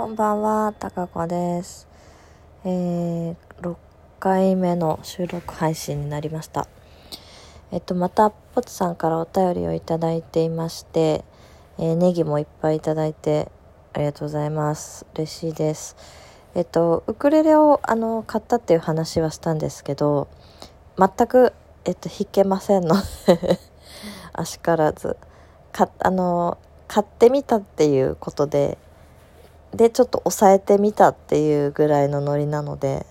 こんばんは、たかこです。えー、6回目の収録配信になりました。えっと、また、ポツさんからお便りをいただいていまして、えーネギもいっぱいいただいて、ありがとうございます。嬉しいです。えっと、ウクレレを、あの、買ったっていう話はしたんですけど、全く、えっと、弾けませんので、あしからず。か、あの、買ってみたっていうことで、でちょっと抑えてみたっていうぐらいのノリなので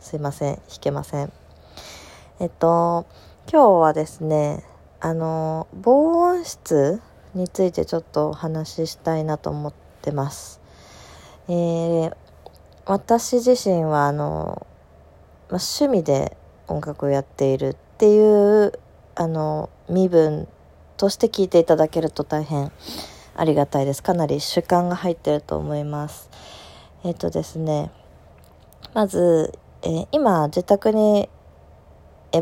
すいません弾けません。えっと今日はですねあの防音室についてちょっとお話ししたいなと思ってます。えー私自身はあの、ま、趣味で音楽をやっているっていうあの身分として聞いていただけると大変ありがたいです。かなり主観が入ってると思います。えっ、とですね、まず、えー今、自宅に、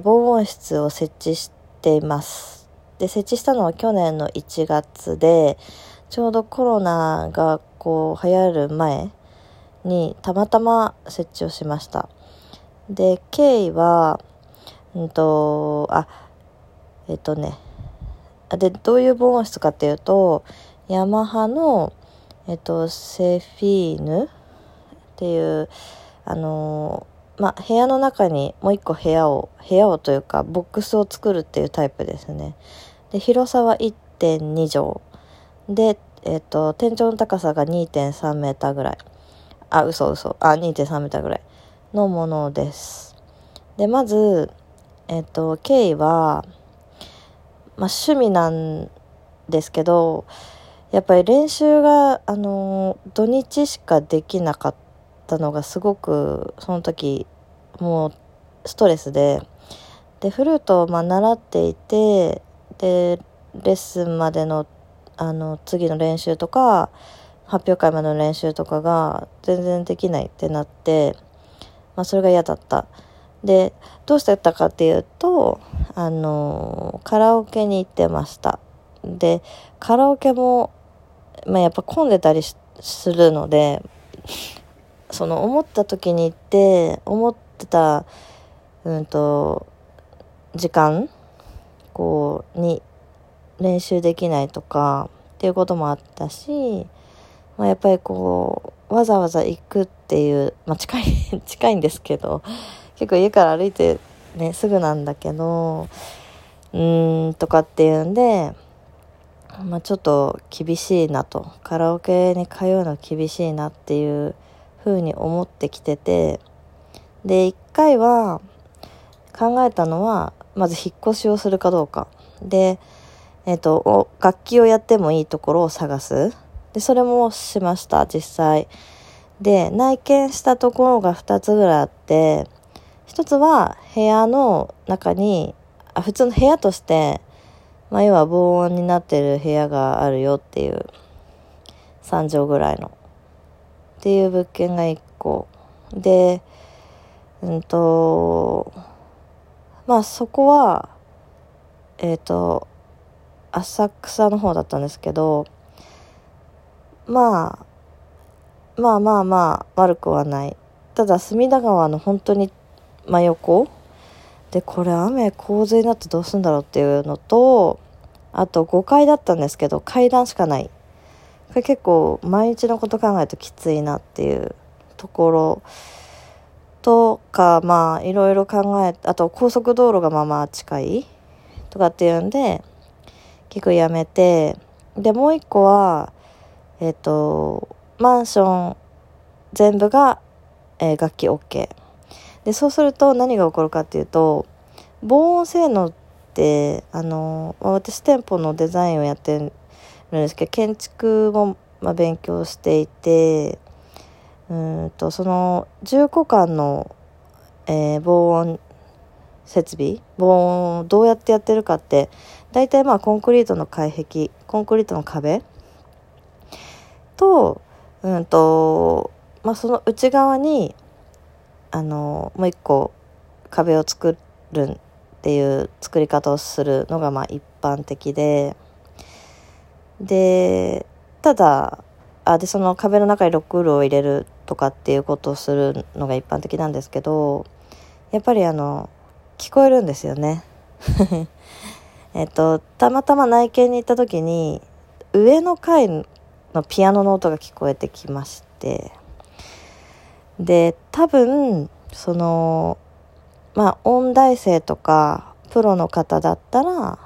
防音室を設置しています。で、設置したのは去年の1月で、ちょうどコロナがこう流行る前にたまたま設置をしました。で、経緯は、うんと、あ、えっ、とね、でどういう防音室かっていうとヤマハの、えっと、セフィーヌ？っていうあのま部屋の中にもう一個部屋を部屋をというかボックスを作るっていうタイプですね。で広さは1.2畳。で、えっと、天井の高さが2.3メーターぐらい。あ嘘嘘。あ2.3メーターぐらい。のものです。でまずえっと経緯はま、趣味なんですけどやっぱり練習が、あのー土日しかできなかったのがすごくその時もうストレスででフルートをまあ習っていてでレッスンまでのあの次の練習とか発表会までの練習とかが全然できないってなって、まあ、それが嫌だった。でどうしてたかっていうとあのカラオケに行ってましたでカラオケも、まあ、やっぱ混んでたりするのでその思った時に行って思ってたうんと時間こうに練習できないとかっていうこともあったし、まあ、やっぱりこうわざわざ行くっていう、まあ、近い 近いんですけど結構家から歩いてねすぐなんだけどうーんとかっていうんで、まあ、ちょっと厳しいなと。カラオケに通うの厳しいなっていう風に思ってきてて。で一回は考えたのはまず引っ越しをするかどうか。でえっ、と楽器をやってもいいところを探す。でそれもしました実際。で内見したところが2つぐらいあって。一つは部屋の中にあ普通の部屋として、まあ、要は防音になってる部屋があるよっていう3畳ぐらいのっていう物件が1個。でうんとまあそこはえっ、と浅草の方だったんですけどまあまあまあまあ悪くはない。ただ隅田川の本当に真横でこれ雨洪水になってどうするんだろうっていうのとあと5階だったんですけど階段しかない。これ結構毎日のこと考えるときついなっていうところとかまあいろいろ考えあと高速道路がまあまあ近いとかっていうんで結構やめてでもう一個はえっ、とマンション全部が、えー楽器 OK でそうすると何が起こるかっていうと防音性能ってあの私店舗のデザインをやってるんですけど建築も、まあ、勉強していてうんとその重厚間の、えー防音設備防音をどうやってやってるかって大体まあコンクリートの外壁コンクリートの壁とうんとまあその内側にあのもう一個壁を作るっていう作り方をするのがまあ一般的ででただあでその壁の中にロックールを入れるとかっていうことをするのが一般的なんですけどやっぱりあの聞こえるんですよね。えっとたまたま内見に行った時に上の階のピアノの音が聞こえてきまして。で多分そのまあ音大生とかプロの方だったら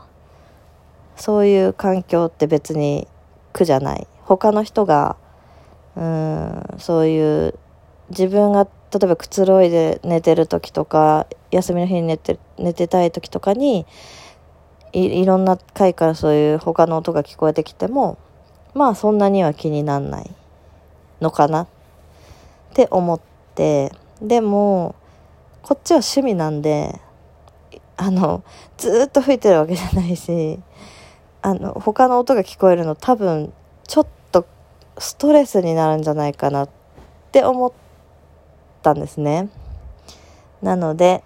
そういう環境って別に苦じゃない。他の人がうんそういう自分が例えばくつろいで寝てる時とか休みの日に寝て寝てたい時とかにいいろんな回からそういう他の音が聞こえてきてもまあそんなには気になんないのかな。っって思ってでもこっちは趣味なんであのずっと吹いてるわけじゃないしあの他の音が聞こえるの多分ちょっとストレスになるんじゃないかなって思ったんですね。なので、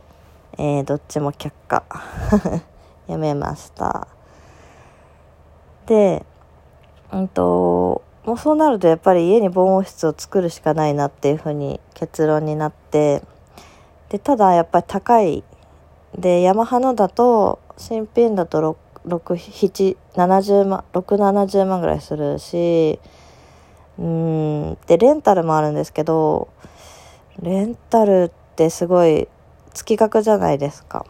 えー、どっちも却下。やめました。でうんともうそうなるとやっぱり家に防音室を作るしかないなっていうふうに結論になってでただやっぱり高い。でヤマハのだと新品だと670万670万ぐらいするしうん。でレンタルもあるんですけどレンタルってすごい月額じゃないですか。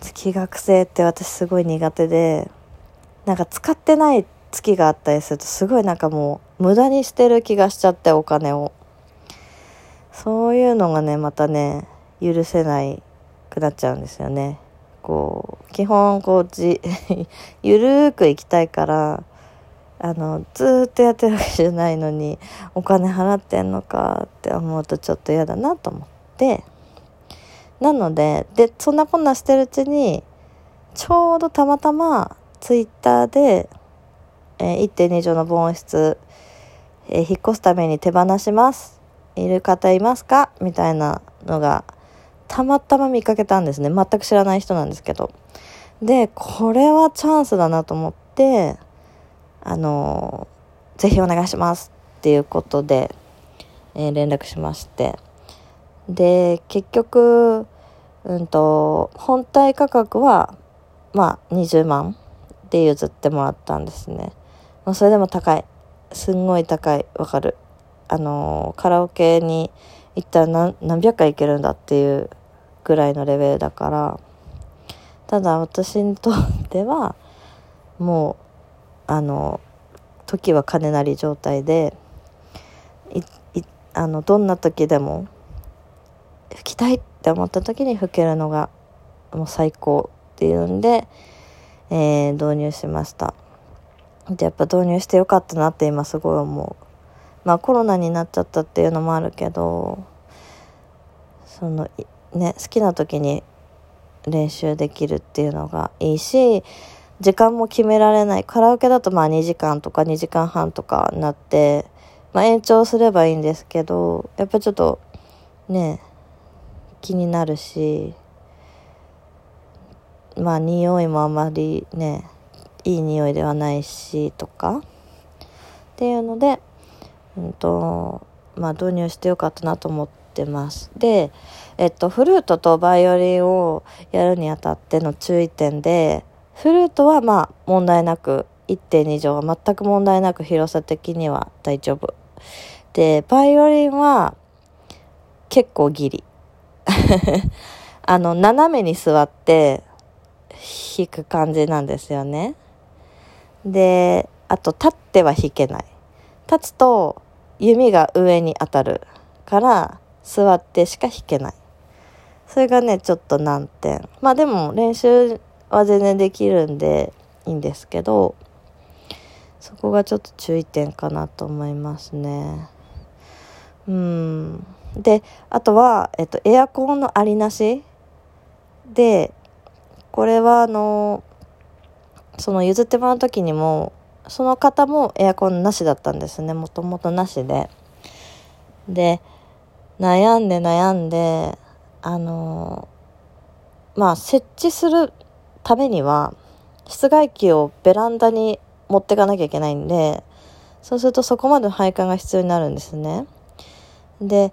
月額制って私すごい苦手でなんか使ってないって月があったりするとすごいなんかもう無駄にしてる気がしちゃってお金を。そういうのがねまたね許せないくなっちゃうんですよね。こう基本こうじゆるーく行きたいからあのずっとやってるわけじゃないのにお金払ってんのかって思うとちょっと嫌だなと思って。なのででそんなこんなしてるうちにちょうどたまたまツイッターでえー、1.2畳の防音室、えー、引っ越すために手放します。いる方いますか？みたいなのが、たまたま見かけたんですね。全く知らない人なんですけど。で、これはチャンスだなと思って、あのー、ぜひお願いしますっていうことで、えー、連絡しまして。で、結局、うんと、本体価格は、まあ、20万で譲ってもらったんですね。まあ、それでも高い。すんごい高い。わかる。あのカラオケに行ったら何百回行けるんだっていうぐらいのレベルだから。ただ私にとってはもうあの時は金なり状態であのどんな時でも吹きたいって思った時に吹けるのがもう最高っていうんで、えー、導入しました。でやっぱ導入してよかったなって今すごい思う。まあコロナになっちゃったっていうのもあるけどそのね好きな時に練習できるっていうのがいいし時間も決められない。カラオケだとまあ2時間とか2時間半とかなって、まあ、延長すればいいんですけどやっぱちょっとね気になるしまあ匂いもあまりねいい匂いではないしとかっていうので、うんとまあ、導入してよかったなと思ってます。で、えっと、フルートとバイオリンをやるにあたっての注意点でフルートはまあ問題なく1.2畳は全く問題なく広さ的には大丈夫。でバイオリンは結構ギリ。あの斜めに座って弾く感じなんですよね。で、あと立っては弾けない。立つと弓が上に当たるから座ってしか弾けない。それがね、ちょっと難点。まあでも練習は全然できるんでいいんですけど、そこがちょっと注意点かなと思いますね。うん。で、あとは、えっと、エアコンのありなしで、これはあの、その譲ってもらう時にもその方もエアコンなしだったんですねもともとなしでで悩んで悩んであのまあ設置するためには室外機をベランダに持ってかなきゃいけないんでそうするとそこまでの配管が必要になるんですね。で、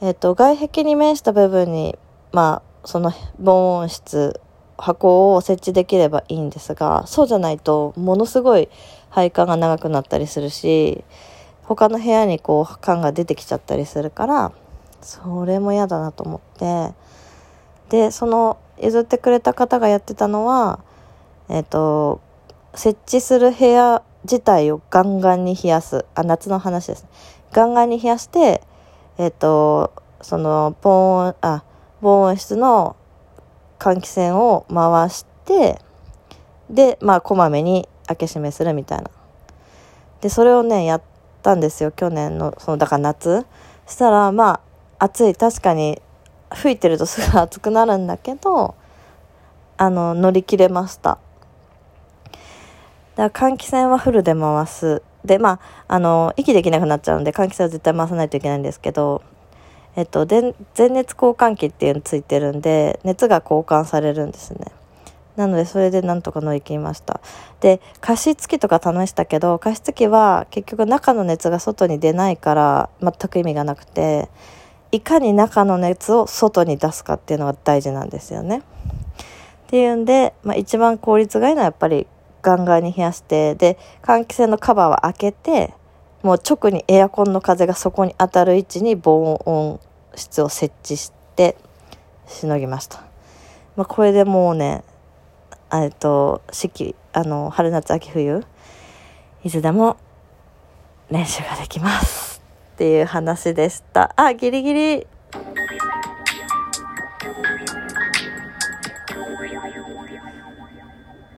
えっと、外壁に面した部分に、まあ、その防音室、箱を設置できればいいんですが、そうじゃないと、ものすごい配管が長くなったりするし、他の部屋にこう、管が出てきちゃったりするから、それも嫌だなと思って、で、その、譲ってくれた方がやってたのは、えっと、設置する部屋自体をガンガンに冷やす。あ、夏の話です。ガンガンに冷やして、えっ、と、その、防音、あ、防音室の換気扇を回して、で、まあ、こまめに開け閉めするみたいな。で、それをね、やったんですよ。去年の、その、だから夏。したら、まあ、暑い。確かに、吹いてるとすぐ暑くなるんだけど、あの、乗り切れました。だから換気扇はフルで回す。で、まあ、あの、息できなくなっちゃうんで、換気扇は絶対回さないといけないんですけど、えっと、全熱交換器っていうのついてるんで、熱が交換されるんですね。なので、それでなんとか乗り切りました。で、加湿器とか試したけど、加湿器は結局中の熱が外に出ないから全く意味がなくて、いかに中の熱を外に出すかっていうのが大事なんですよね。っていうんで、まあ、一番効率がいいのはやっぱりガンガンに冷やして、で、換気扇のカバーは開けて、もう直にエアコンの風がそこに当たる位置に防音室を設置してしのぎました。まあ、これでもうね、えっと、四季、あの、春夏秋冬、いつでも練習ができます。っていう話でした。あ、ギリギリ